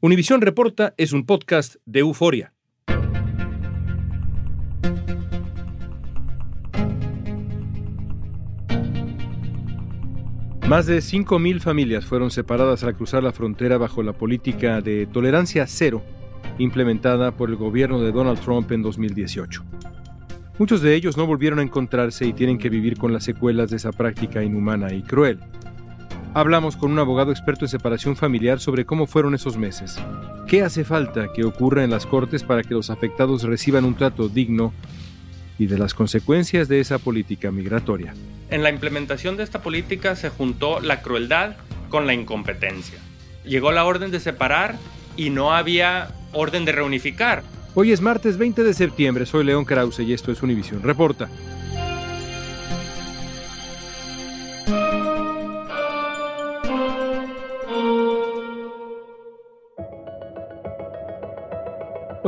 Univisión Reporta es un podcast de euforia. Más de 5.000 familias fueron separadas al cruzar la frontera bajo la política de tolerancia cero implementada por el gobierno de Donald Trump en 2018. Muchos de ellos no volvieron a encontrarse y tienen que vivir con las secuelas de esa práctica inhumana y cruel. Hablamos con un abogado experto en separación familiar sobre cómo fueron esos meses. ¿Qué hace falta que ocurra en las cortes para que los afectados reciban un trato digno y de las consecuencias de esa política migratoria? En la implementación de esta política se juntó la crueldad con la incompetencia. Llegó la orden de separar y no había orden de reunificar. Hoy es martes 20 de septiembre, soy León Krause y esto es Univisión Reporta.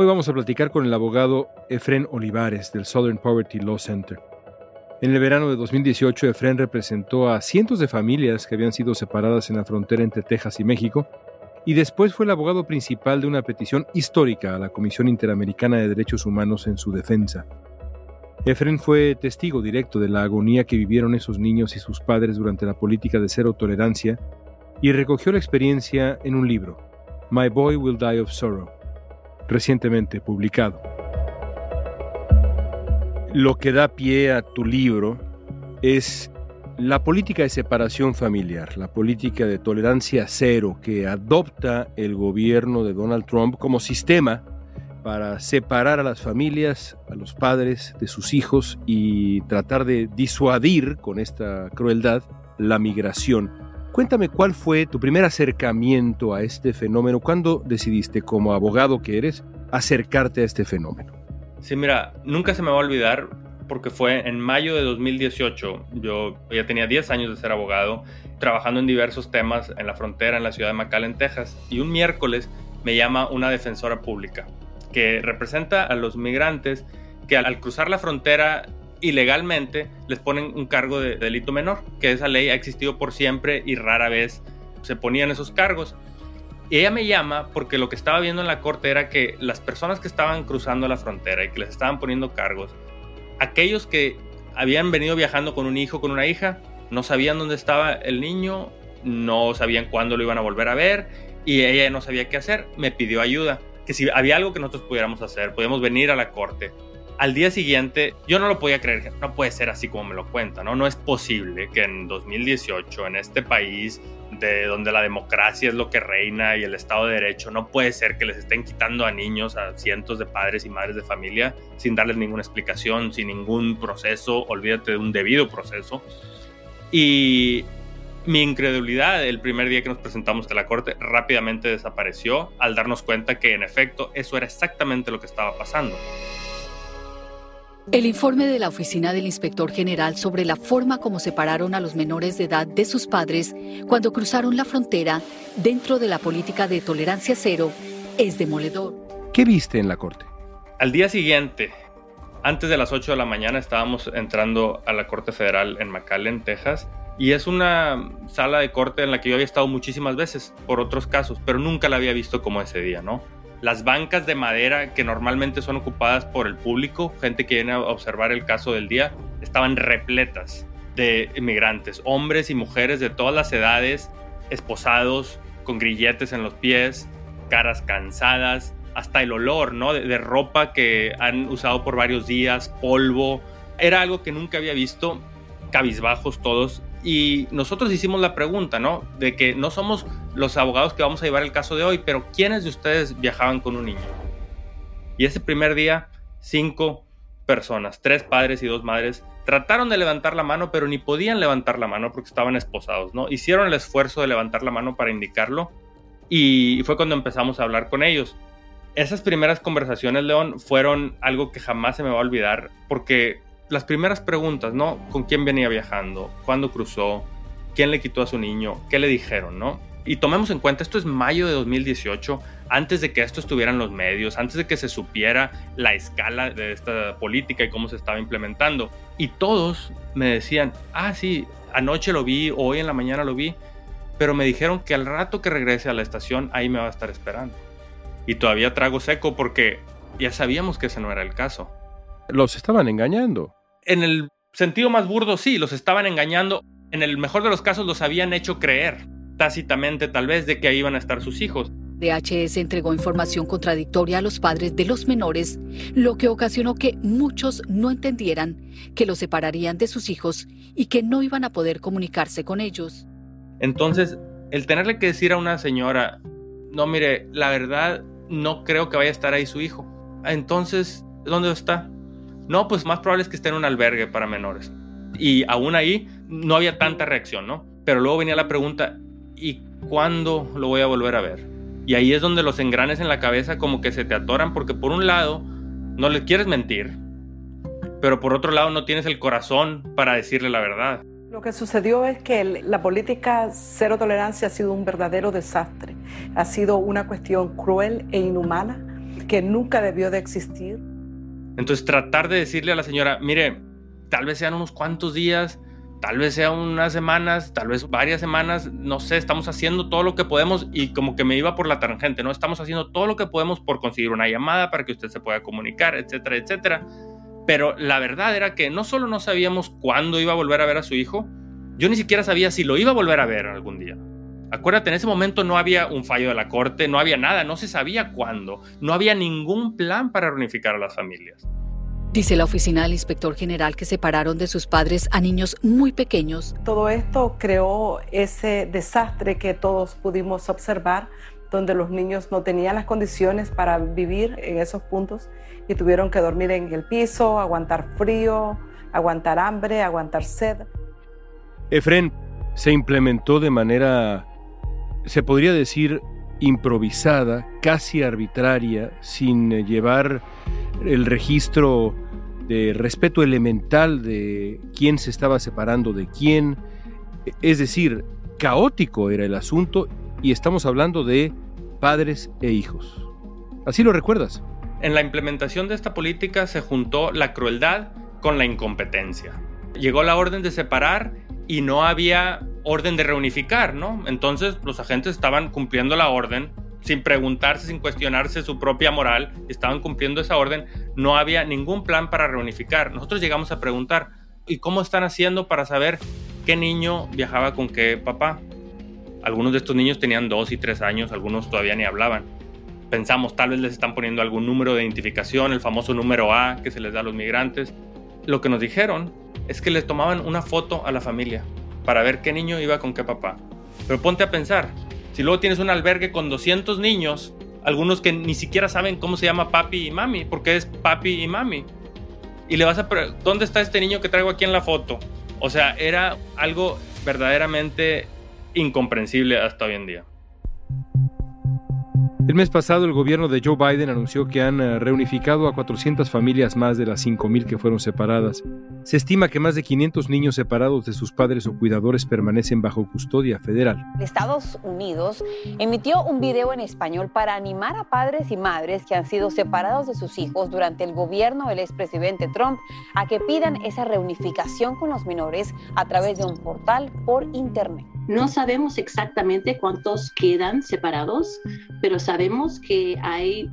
Hoy vamos a platicar con el abogado Efren Olivares del Southern Poverty Law Center. En el verano de 2018, Efren representó a cientos de familias que habían sido separadas en la frontera entre Texas y México, y después fue el abogado principal de una petición histórica a la Comisión Interamericana de Derechos Humanos en su defensa. Efren fue testigo directo de la agonía que vivieron esos niños y sus padres durante la política de cero tolerancia y recogió la experiencia en un libro, My Boy Will Die of Sorrow, recientemente publicado. Lo que da pie a tu libro es la política de separación familiar, la política de tolerancia cero que adopta el gobierno de Donald Trump como sistema para separar a las familias, a los padres de sus hijos y tratar de disuadir con esta crueldad la migración. Cuéntame cuál fue tu primer acercamiento a este fenómeno, cuándo decidiste como abogado que eres acercarte a este fenómeno. Sí, mira, nunca se me va a olvidar porque fue en mayo de 2018. Yo ya tenía 10 años de ser abogado, trabajando en diversos temas en la frontera en la ciudad de McAllen, Texas. Y un miércoles me llama una defensora pública que representa a los migrantes que al cruzar la frontera ilegalmente les ponen un cargo de delito menor, que esa ley ha existido por siempre y rara vez se ponían esos cargos. Y ella me llama porque lo que estaba viendo en la corte era que las personas que estaban cruzando la frontera y que les estaban poniendo cargos, aquellos que habían venido viajando con un hijo, con una hija, no sabían dónde estaba el niño, no sabían cuándo lo iban a volver a ver y ella no sabía qué hacer, me pidió ayuda, que si había algo que nosotros pudiéramos hacer, podíamos venir a la corte al día siguiente, yo no lo podía creer, no puede ser así como me lo cuenta, ¿no? No es posible que en 2018, en este país de donde la democracia es lo que reina y el Estado de Derecho, no puede ser que les estén quitando a niños, a cientos de padres y madres de familia, sin darles ninguna explicación, sin ningún proceso, olvídate de un debido proceso. Y mi incredulidad el primer día que nos presentamos a la corte rápidamente desapareció al darnos cuenta que en efecto eso era exactamente lo que estaba pasando. El informe de la Oficina del Inspector General sobre la forma como separaron a los menores de edad de sus padres cuando cruzaron la frontera dentro de la política de tolerancia cero es demoledor. ¿Qué viste en la corte? Al día siguiente, antes de las 8 de la mañana, estábamos entrando a la Corte Federal en McAllen, Texas, y es una sala de corte en la que yo había estado muchísimas veces por otros casos, pero nunca la había visto como ese día, ¿no? Las bancas de madera que normalmente son ocupadas por el público, gente que viene a observar el caso del día, estaban repletas de inmigrantes, hombres y mujeres de todas las edades, esposados, con grilletes en los pies, caras cansadas, hasta el olor, ¿no? De, de, ropa que han usado por varios días, polvo. Era algo que nunca había visto, cabizbajos todos. Y nosotros hicimos la pregunta, ¿no? De que no somos los abogados que vamos a llevar el caso de hoy, pero ¿quiénes de ustedes viajaban con un niño? Y ese primer día, cinco personas, tres padres y dos madres, trataron de levantar la mano, pero ni podían levantar la mano porque estaban esposados, ¿no? Hicieron el esfuerzo de levantar la mano para indicarlo y fue cuando empezamos a hablar con ellos. Esas primeras conversaciones, León, fueron algo que jamás se me va a olvidar porque las primeras preguntas, ¿no? ¿Con quién venía viajando? ¿Cuándo cruzó? ¿Quién le quitó a su niño? ¿Qué le dijeron, no? Y tomemos en cuenta, esto es mayo de 2018, antes de que esto estuviera en los medios, antes de que se supiera la escala de esta política y cómo se estaba implementando. Y todos me decían, ah, sí, anoche lo vi, hoy en la mañana lo vi, pero me dijeron que al rato que regrese a la estación, ahí me va a estar esperando. Y todavía trago seco porque ya sabíamos que ese no era el caso. Los estaban engañando en el sentido más burdo, sí, los estaban engañando. En el mejor de los casos los habían hecho creer, tácitamente tal vez, de que ahí iban a estar sus hijos. DHS entregó información contradictoria a los padres de los menores, lo que ocasionó que muchos no entendieran que los separarían de sus hijos y que no iban a poder comunicarse con ellos. Entonces, el tenerle que decir a una señora, no, mire, la verdad, no creo que vaya a estar ahí su hijo. Entonces, ¿dónde está? No, pues más probable es que esté en un albergue para menores. Y aún ahí no había tanta reacción, ¿no? Pero luego venía la pregunta, ¿y cuándo lo voy a volver a ver? Y ahí es donde los engranes en la cabeza como que se te atoran porque por un lado no le quieres mentir, pero por otro lado no tienes el corazón para decirle la verdad. Lo que sucedió es que la política cero tolerancia ha sido un verdadero desastre. Ha sido una cuestión cruel e inhumana que nunca debió de existir. Entonces tratar de decirle a la señora, mire, tal vez sean unos cuantos días, tal vez sean unas semanas, tal vez varias semanas, no sé, estamos haciendo todo lo que podemos y como que me iba por la tangente, ¿no? Estamos haciendo todo lo que podemos por conseguir una llamada para que usted se pueda comunicar, etcétera, etcétera. Pero la verdad era que no solo no sabíamos cuándo iba a volver a ver a su hijo, yo ni siquiera sabía si lo iba a volver a ver algún día. Acuérdate, en ese momento no había un fallo de la corte, no había nada, no se sabía cuándo, no había ningún plan para reunificar a las familias. Dice la oficina del inspector general que separaron de sus padres a niños muy pequeños. Todo esto creó ese desastre que todos pudimos observar, donde los niños no tenían las condiciones para vivir en esos puntos y tuvieron que dormir en el piso, aguantar frío, aguantar hambre, aguantar sed. Efren, se implementó de manera se podría decir, improvisada, casi arbitraria, sin eh, llevar el registro de respeto elemental de quién se estaba separando de quién. Es decir, caótico era el asunto y estamos hablando de padres e hijos. ¿Así lo recuerdas? En la implementación de esta política se juntó la crueldad con la incompetencia. Llegó la orden de separar y no había orden de reunificar, ¿no? Entonces los agentes estaban cumpliendo la orden sin preguntarse, sin cuestionarse su propia moral, estaban cumpliendo esa orden, no había ningún plan para reunificar. Nosotros llegamos a preguntar, ¿y cómo están haciendo para saber qué niño viajaba con qué papá? Algunos de estos niños tenían dos y tres años, algunos todavía ni hablaban. Pensamos, tal vez les están poniendo algún número de identificación, el famoso número A que se les da a los migrantes. Lo que nos dijeron es que les tomaban una foto a la familia para ver qué niño iba con qué papá. Pero ponte a pensar, si luego tienes un albergue con 200 niños, algunos que ni siquiera saben cómo se llama papi y mami, porque es papi y mami. Y le vas a ¿dónde está este niño que traigo aquí en la foto? O sea, era algo verdaderamente incomprensible hasta hoy en día. El mes pasado el gobierno de Joe Biden anunció que han eh, reunificado a 400 familias más de las 5.000 que fueron separadas. Se estima que más de 500 niños separados de sus padres o cuidadores permanecen bajo custodia federal. Estados Unidos emitió un video en español para animar a padres y madres que han sido separados de sus hijos durante el gobierno del expresidente Trump a que pidan esa reunificación con los menores a través de un portal por Internet. No sabemos exactamente cuántos quedan separados, pero sabemos que hay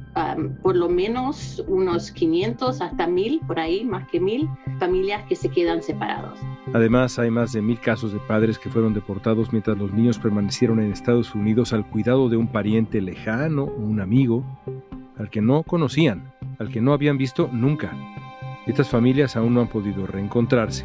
por lo menos unos 500 hasta 1000, por ahí, más que 1000 familias que se quedan separados. Además, hay más de mil casos de padres que fueron deportados mientras los niños permanecieron en Estados Unidos al cuidado de un pariente lejano o un amigo al que no conocían, al que no habían visto nunca. Estas familias aún no han podido reencontrarse.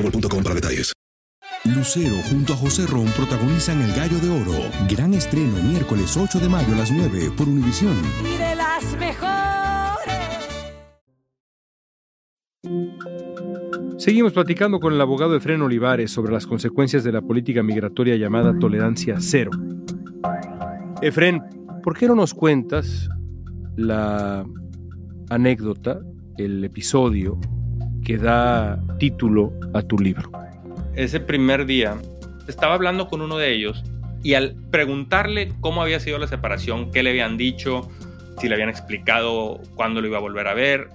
boostmobile.com para detalles. Lucero junto a José Ron protagonizan El Gallo de Oro. Gran estreno miércoles 8 de mayo a las 9 por Univisión. Y de las mejores. Seguimos platicando con el abogado Efren Olivares sobre las consecuencias de la política migratoria llamada tolerancia cero. Efren, ¿por qué no nos cuentas la anécdota, el episodio que da título a tu libro? Ese primer día estaba hablando con uno de ellos y al preguntarle cómo había sido la separación, qué le habían dicho, si le habían explicado cuándo lo iba a volver a ver,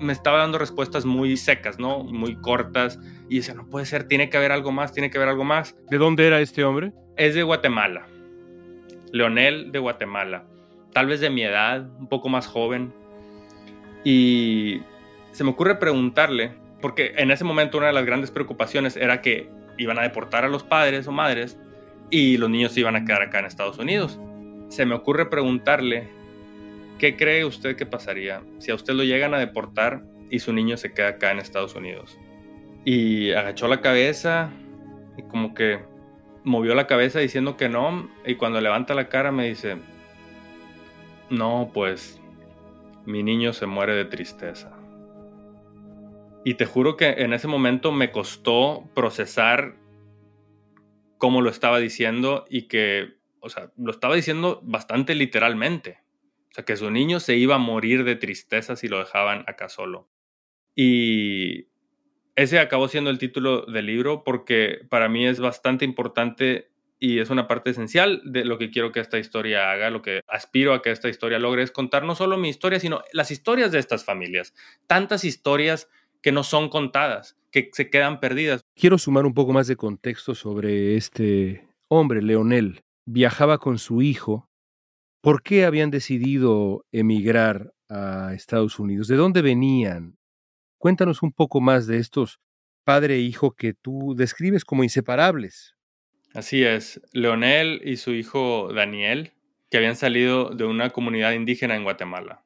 me estaba dando respuestas muy secas, ¿no? Muy cortas. Y decía, no puede ser, tiene que haber algo más, tiene que haber algo más. ¿De dónde era este hombre? Es de Guatemala. Leonel de Guatemala. Tal vez de mi edad, un poco más joven. Y se me ocurre preguntarle, porque en ese momento una de las grandes preocupaciones era que iban a deportar a los padres o madres y los niños se iban a quedar acá en Estados Unidos. Se me ocurre preguntarle ¿Qué cree usted que pasaría si a usted lo llegan a deportar y su niño se queda acá en Estados Unidos? Y agachó la cabeza y como que movió la cabeza diciendo que no y cuando levanta la cara me dice, no, pues mi niño se muere de tristeza. Y te juro que en ese momento me costó procesar cómo lo estaba diciendo y que, o sea, lo estaba diciendo bastante literalmente sea, que su niño se iba a morir de tristeza si lo dejaban acá solo. Y ese acabó siendo el título del libro porque para mí es bastante importante y es una parte esencial de lo que quiero que esta historia haga, lo que aspiro a que esta historia logre es contar no solo mi historia, sino las historias de estas familias. Tantas historias que no son contadas, que se quedan perdidas. Quiero sumar un poco más de contexto sobre este hombre, Leonel. Viajaba con su hijo ¿Por qué habían decidido emigrar a Estados Unidos? ¿De dónde venían? Cuéntanos un poco más de estos padre e hijo que tú describes como inseparables. Así es, Leonel y su hijo Daniel, que habían salido de una comunidad indígena en Guatemala.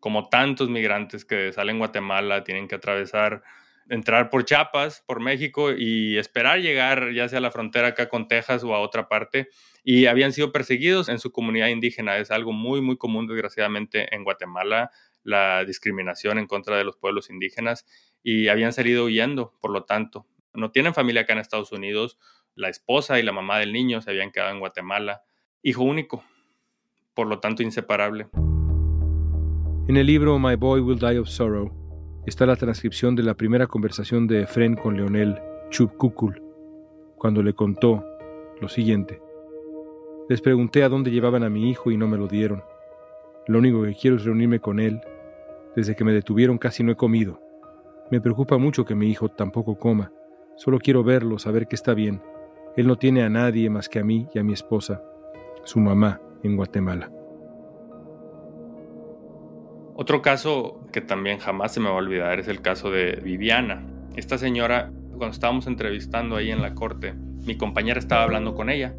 Como tantos migrantes que salen Guatemala, tienen que atravesar, entrar por Chiapas, por México y esperar llegar ya sea a la frontera acá con Texas o a otra parte y habían sido perseguidos en su comunidad indígena. Es algo muy, muy común, desgraciadamente, en Guatemala, la discriminación en contra de los pueblos indígenas y habían salido huyendo, por lo tanto. No tienen familia acá en Estados Unidos. La esposa y la mamá del niño se habían quedado en Guatemala. Hijo único, por lo tanto inseparable. En el libro My Boy Will Die of Sorrow está la transcripción de la primera conversación de Efren con Leonel Chubkukul, cuando le contó lo siguiente. Les pregunté a dónde llevaban a mi hijo y no me lo dieron. Lo único que quiero es reunirme con él. Desde que me detuvieron casi no he comido. Me preocupa mucho que mi hijo tampoco coma. Solo quiero verlo, saber que está bien. Él no tiene a nadie más que a mí y a mi esposa, su mamá, en Guatemala. Otro caso que también jamás se me va a olvidar es el caso de Viviana. Esta señora, cuando estábamos entrevistando ahí en la corte, mi compañera estaba hablando con ella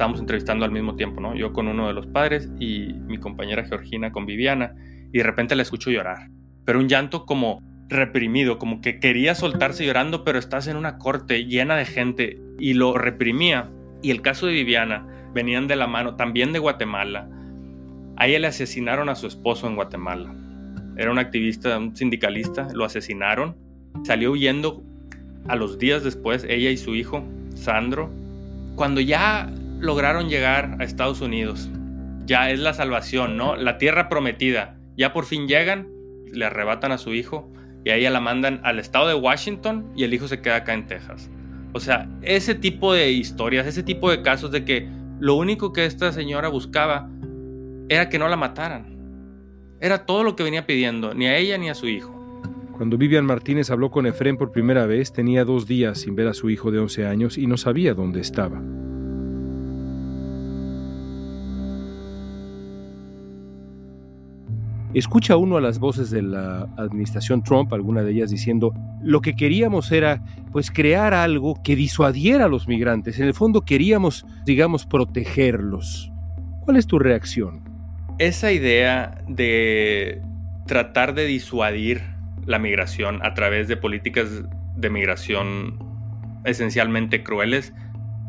estábamos entrevistando al mismo tiempo, ¿no? Yo con uno de los padres y mi compañera Georgina con Viviana, y de repente la escucho llorar, pero un llanto como reprimido, como que quería soltarse llorando, pero estás en una corte llena de gente y lo reprimía. Y el caso de Viviana, venían de la mano, también de Guatemala. A ella le asesinaron a su esposo en Guatemala. Era un activista, un sindicalista, lo asesinaron. Salió huyendo a los días después, ella y su hijo, Sandro. Cuando ya lograron llegar a Estados Unidos. Ya es la salvación, ¿no? La tierra prometida. Ya por fin llegan le arrebatan a su hijo y a ella la mandan al estado de Washington y el hijo se queda acá en Texas. O sea, ese tipo de historias, ese tipo de casos de que lo único que esta señora buscaba era que no la mataran. Era todo lo que venía pidiendo, ni a ella ni a su hijo. Cuando Vivian Martínez habló con Efren por primera vez, tenía dos días sin ver a su hijo de 11 años y no sabía dónde estaba. Escucha uno a las voces de la administración Trump, alguna de ellas diciendo, lo que queríamos era pues crear algo que disuadiera a los migrantes. En el fondo queríamos, digamos, protegerlos. ¿Cuál es tu reacción? Esa idea de tratar de disuadir la migración a través de políticas de migración esencialmente crueles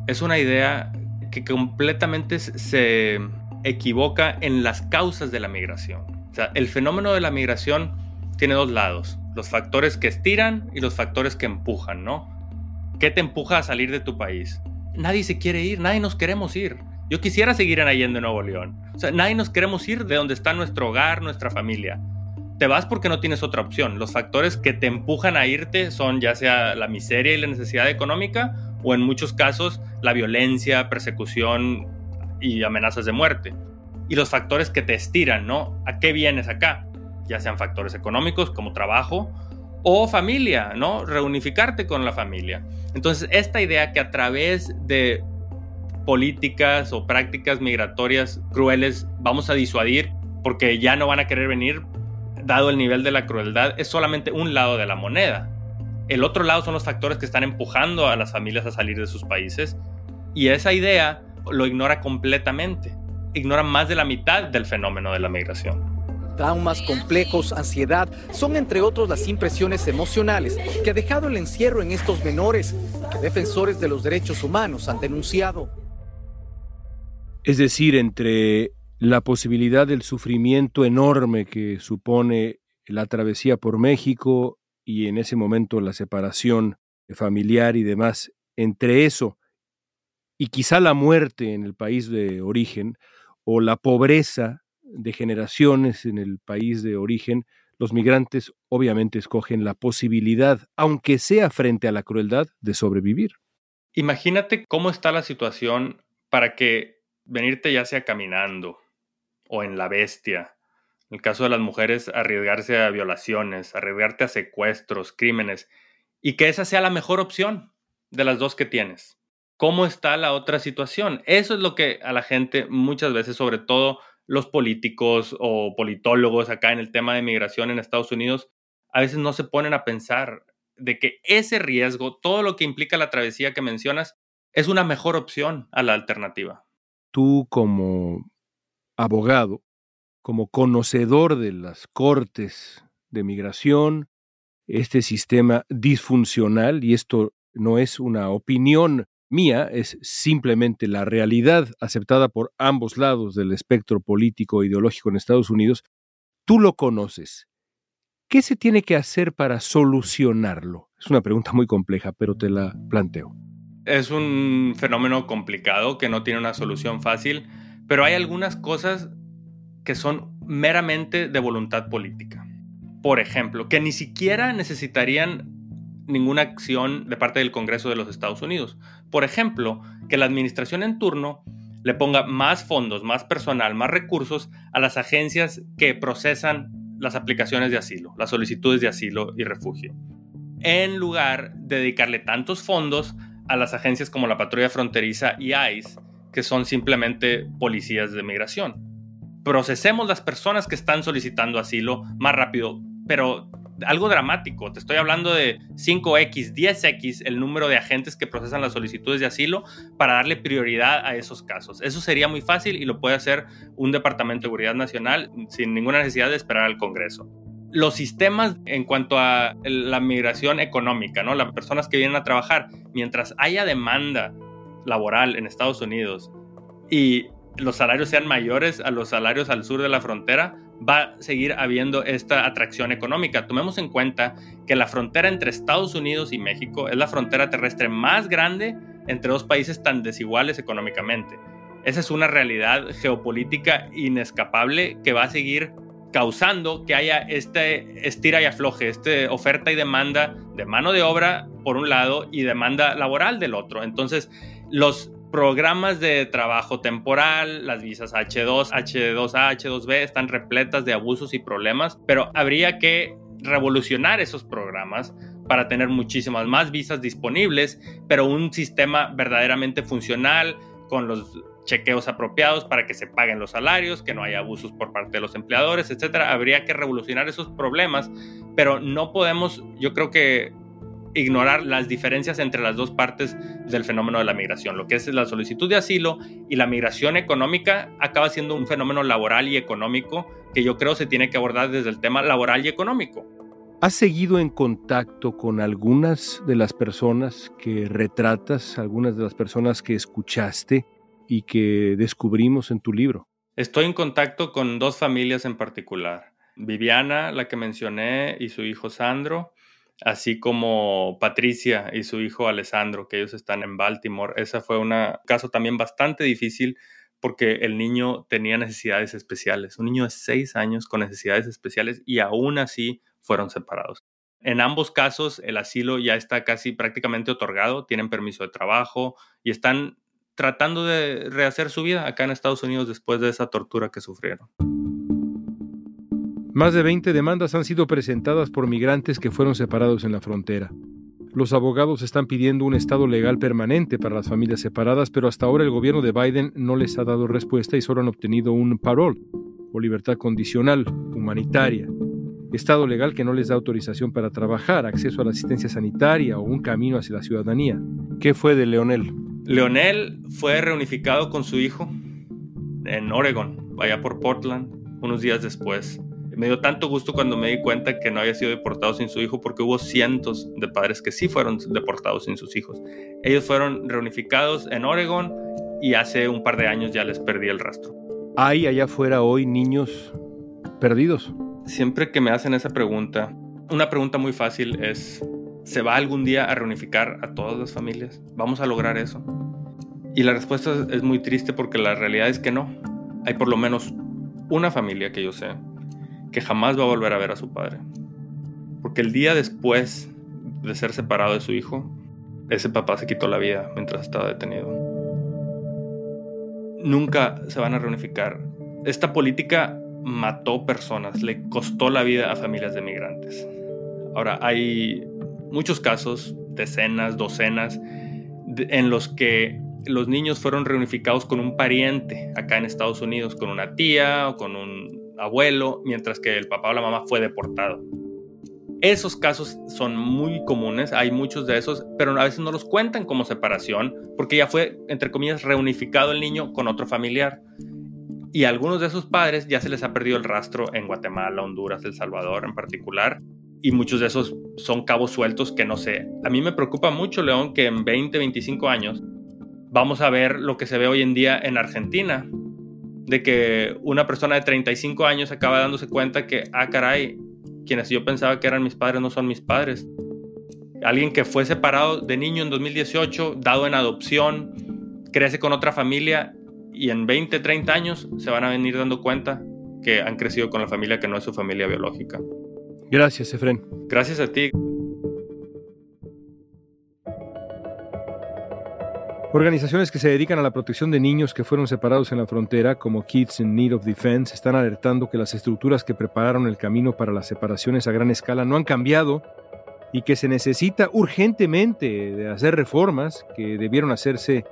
es una idea que completamente se equivoca en las causas de la migración. O sea, el fenómeno de la migración tiene dos lados, los factores que estiran y los factores que empujan, ¿no? ¿Qué te empuja a salir de tu país? Nadie se quiere ir, nadie nos queremos ir. Yo quisiera seguir en Allende, Nuevo León. O sea, nadie nos queremos ir de donde está nuestro hogar, nuestra familia. Te vas porque no tienes otra opción. Los factores que te empujan a irte son ya sea la miseria y la necesidad económica o en muchos casos la violencia, persecución y amenazas de muerte y los factores que te estiran, ¿no? ¿A qué vienes acá? Ya sean factores económicos como trabajo o familia, ¿no? Reunificarte con la familia. Entonces, esta idea que a través de políticas o prácticas migratorias crueles vamos a disuadir porque ya no van a querer venir, dado el nivel de la crueldad, es solamente un lado de la moneda. El otro lado son los factores que están empujando a las familias a salir de sus países y esa idea lo ignora completamente ignoran más de la mitad del fenómeno de la migración. Traumas complejos, ansiedad, son entre otros las impresiones emocionales que ha dejado el encierro en estos menores que defensores de los derechos humanos han denunciado. Es decir, entre la posibilidad del sufrimiento enorme que supone la travesía por México y en ese momento la separación familiar y demás, entre eso y quizá la muerte en el país de origen, o la pobreza de generaciones en el país de origen, los migrantes obviamente escogen la posibilidad, aunque sea frente a la crueldad, de sobrevivir. Imagínate cómo está la situación para que venirte ya sea caminando o en la bestia. En el caso de las mujeres, arriesgarse a violaciones, arriesgarte a secuestros, crímenes, y que esa sea la mejor opción de las dos que tienes cómo está la otra situación. Eso es lo que a la gente muchas veces, sobre todo los políticos o politólogos acá en el tema de migración en Estados Unidos, a veces no se ponen a pensar de que ese riesgo, todo lo que implica la travesía que mencionas, es una mejor opción a la alternativa. Tú como abogado, como conocedor de las cortes de migración, este sistema disfuncional, y esto no es una opinión mía es simplemente la realidad aceptada por ambos lados del espectro político e ideológico en Estados Unidos, tú lo conoces. ¿Qué se tiene que hacer para solucionarlo? Es una pregunta muy compleja, pero te la planteo. Es un fenómeno complicado que no tiene una solución fácil, pero hay algunas cosas que son meramente de voluntad política. Por ejemplo, que ni siquiera necesitarían ninguna acción de parte del Congreso de los Estados Unidos. Por ejemplo, que la administración en turno le ponga más fondos, más personal, más recursos a las agencias que procesan las aplicaciones de asilo, las solicitudes de asilo y refugio, en lugar de dedicarle tantos fondos a las agencias como la Patrulla Fronteriza y ICE, que son simplemente policías de migración. Procesemos las personas que están solicitando asilo más rápido, pero algo dramático. Te estoy hablando de 5X, 10X el número de agentes que procesan las solicitudes de asilo para darle prioridad a esos casos. Eso sería muy fácil y lo puede hacer un Departamento de Seguridad Nacional sin ninguna necesidad de esperar al Congreso. Los sistemas en cuanto a la migración económica, ¿no? Las personas que vienen a trabajar, mientras haya demanda laboral en Estados Unidos y los salarios sean mayores a los salarios al sur de la frontera, va a seguir habiendo esta atracción económica. Tomemos en cuenta que la frontera entre Estados Unidos y México es la frontera terrestre más grande entre dos países tan desiguales económicamente. Esa es una realidad geopolítica inescapable que va a seguir causando que haya este estira y afloje, este oferta y demanda de mano de obra por un lado y demanda laboral del otro. Entonces, los programas de trabajo temporal, las visas H2, H2A, H2B están repletas de abusos y problemas, pero habría que revolucionar esos programas para tener muchísimas más visas disponibles, pero un sistema verdaderamente funcional con los chequeos apropiados para que se paguen los salarios, que no haya abusos por parte de los empleadores, etcétera. Habría que revolucionar esos problemas, pero no podemos, yo creo que ignorar las diferencias entre las dos partes del fenómeno de la migración. Lo que es la solicitud de asilo y la migración económica acaba siendo un fenómeno laboral y económico que yo creo se tiene que abordar desde el tema laboral y económico. ¿Has seguido en contacto con algunas de las personas que retratas, algunas de las personas que escuchaste y que descubrimos en tu libro? Estoy en contacto con dos familias en particular. Viviana, la que mencioné, y su hijo Sandro, así como Patricia y su hijo Alessandro, que ellos están en Baltimore. Ese fue un caso también bastante difícil porque el niño tenía necesidades especiales, un niño de seis años con necesidades especiales y aún así fueron separados. En ambos casos el asilo ya está casi prácticamente otorgado, tienen permiso de trabajo y están tratando de rehacer su vida acá en Estados Unidos después de esa tortura que sufrieron. Más de 20 demandas han sido presentadas por migrantes que fueron separados en la frontera. Los abogados están pidiendo un estado legal permanente para las familias separadas, pero hasta ahora el gobierno de Biden no les ha dado respuesta y solo han obtenido un parole o libertad condicional, humanitaria. Estado legal que no les da autorización para trabajar, acceso a la asistencia sanitaria o un camino hacia la ciudadanía. ¿Qué fue de Leonel? Leonel fue reunificado con su hijo en Oregon, allá por Portland, unos días después. Me dio tanto gusto cuando me di cuenta que no había sido deportado sin su hijo porque hubo cientos de padres que sí fueron deportados sin sus hijos. Ellos fueron reunificados en Oregon y hace un par de años ya les perdí el rastro. ¿Hay allá afuera hoy niños perdidos? Siempre que me hacen esa pregunta, una pregunta muy fácil es, ¿se va algún día a reunificar a todas las familias? ¿Vamos a lograr eso? Y la respuesta es muy triste porque la realidad es que no. Hay por lo menos una familia que yo sé que jamás va a volver a ver a su padre. Porque el día después de ser separado de su hijo, ese papá se quitó la vida mientras estaba detenido. Nunca se van a reunificar. Esta política mató personas, le costó la vida a familias de migrantes. Ahora, hay muchos casos, decenas, docenas, en los que los niños fueron reunificados con un pariente acá en Estados Unidos, con una tía o con un abuelo, mientras que el papá o la mamá fue deportado. Esos casos son muy comunes, hay muchos de esos, pero a veces no los cuentan como separación porque ya fue, entre comillas, reunificado el niño con otro familiar. Y a algunos de esos padres ya se les ha perdido el rastro en Guatemala, Honduras, El Salvador en particular. Y muchos de esos son cabos sueltos que no sé. A mí me preocupa mucho, León, que en 20, 25 años vamos a ver lo que se ve hoy en día en Argentina, de que una persona de 35 años acaba dándose cuenta que, ah, caray, quienes yo pensaba que eran mis padres no son mis padres. Alguien que fue separado de niño en 2018, dado en adopción, crece con otra familia y en 20, 30 años se van a venir dando cuenta que han crecido con la familia que no es su familia biológica. Gracias, Efren. Gracias a ti. Organizaciones que se dedican a la protección de niños que fueron separados en la frontera, como Kids in Need of Defense, están alertando que las estructuras que prepararon el camino para las separaciones a gran escala no han cambiado y que se necesita urgentemente de hacer reformas que debieron hacerse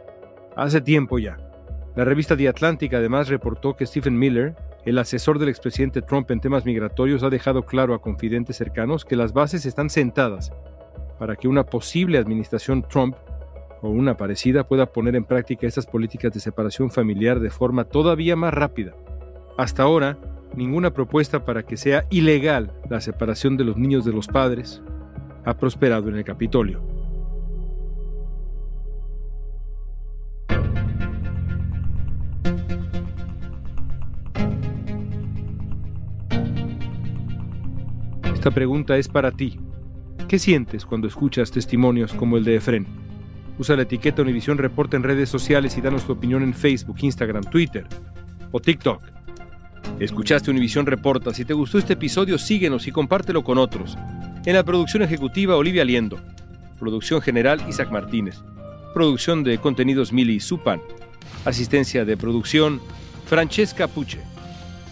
hace tiempo ya. La revista The Atlantic además reportó que Stephen Miller, el asesor del expresidente Trump en temas migratorios, ha dejado claro a confidentes cercanos que las bases están sentadas para que una posible administración Trump o una parecida pueda poner en práctica estas políticas de separación familiar de forma todavía más rápida. Hasta ahora, ninguna propuesta para que sea ilegal la separación de los niños de los padres ha prosperado en el Capitolio. Esta pregunta es para ti. ¿Qué sientes cuando escuchas testimonios como el de Efren? Usa la etiqueta Univisión Reporta en redes sociales y danos tu opinión en Facebook, Instagram, Twitter o TikTok. Escuchaste Univisión Reporta. Si te gustó este episodio, síguenos y compártelo con otros. En la producción ejecutiva, Olivia Liendo. Producción general, Isaac Martínez. Producción de contenidos, Mili Supan. Asistencia de producción, Francesca Puche.